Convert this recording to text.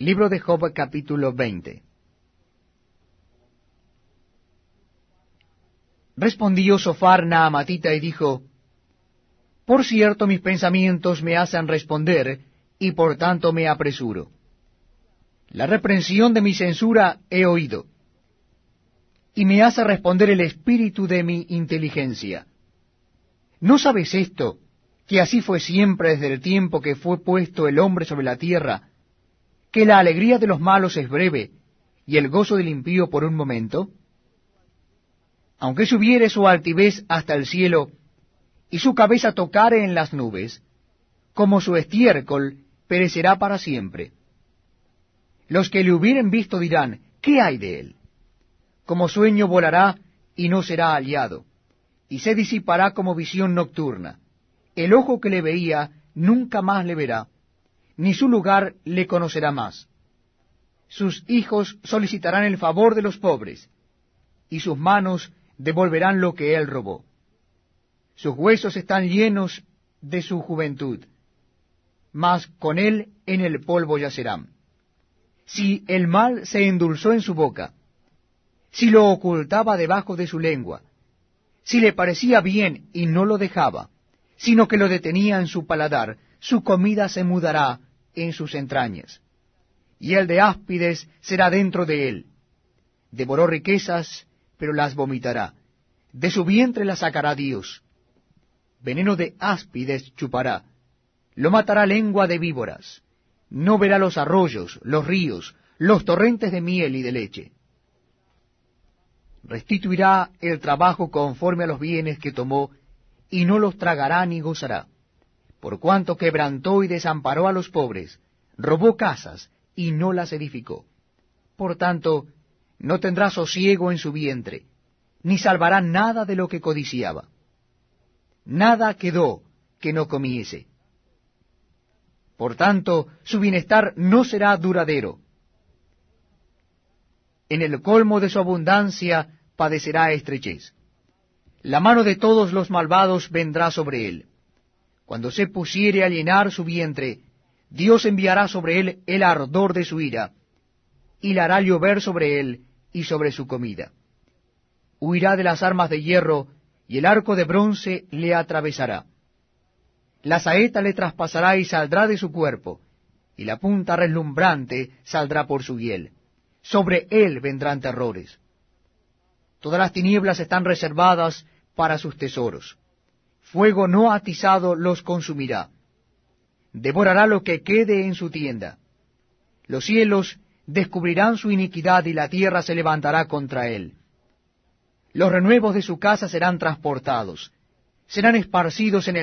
Libro de Job capítulo 20 Respondió Sofar Naamatita y dijo, Por cierto mis pensamientos me hacen responder, y por tanto me apresuro. La reprensión de mi censura he oído, y me hace responder el espíritu de mi inteligencia. ¿No sabes esto, que así fue siempre desde el tiempo que fue puesto el hombre sobre la tierra, que la alegría de los malos es breve, y el gozo del impío por un momento? aunque subiere su altivez hasta el cielo, y su cabeza tocare en las nubes, como su estiércol perecerá para siempre. Los que le hubieren visto dirán, ¿qué hay de él? Como sueño volará y no será aliado, y se disipará como visión nocturna. El ojo que le veía nunca más le verá, ni su lugar le conocerá más. Sus hijos solicitarán el favor de los pobres, y sus manos devolverán lo que él robó. Sus huesos están llenos de su juventud, mas con él en el polvo yacerán. Si el mal se endulzó en su boca, si lo ocultaba debajo de su lengua, si le parecía bien y no lo dejaba, sino que lo detenía en su paladar, su comida se mudará en sus entrañas, y el de áspides será dentro de él. Devoró riquezas, pero las vomitará. De su vientre las sacará Dios. Veneno de áspides chupará. Lo matará lengua de víboras. No verá los arroyos, los ríos, los torrentes de miel y de leche. Restituirá el trabajo conforme a los bienes que tomó, y no los tragará ni gozará. Por cuanto quebrantó y desamparó a los pobres, robó casas y no las edificó. Por tanto, no tendrá sosiego en su vientre, ni salvará nada de lo que codiciaba. Nada quedó que no comiese. Por tanto, su bienestar no será duradero. En el colmo de su abundancia padecerá estrechez. La mano de todos los malvados vendrá sobre él. Cuando se pusiere a llenar su vientre, Dios enviará sobre él el ardor de su ira, y la hará llover sobre él y sobre su comida. Huirá de las armas de hierro, y el arco de bronce le atravesará. La saeta le traspasará y saldrá de su cuerpo, y la punta reslumbrante saldrá por su hiel. Sobre él vendrán terrores. Todas las tinieblas están reservadas para sus tesoros. Fuego no atizado los consumirá. Devorará lo que quede en su tienda. Los cielos descubrirán su iniquidad y la tierra se levantará contra él. Los renuevos de su casa serán transportados, serán esparcidos en el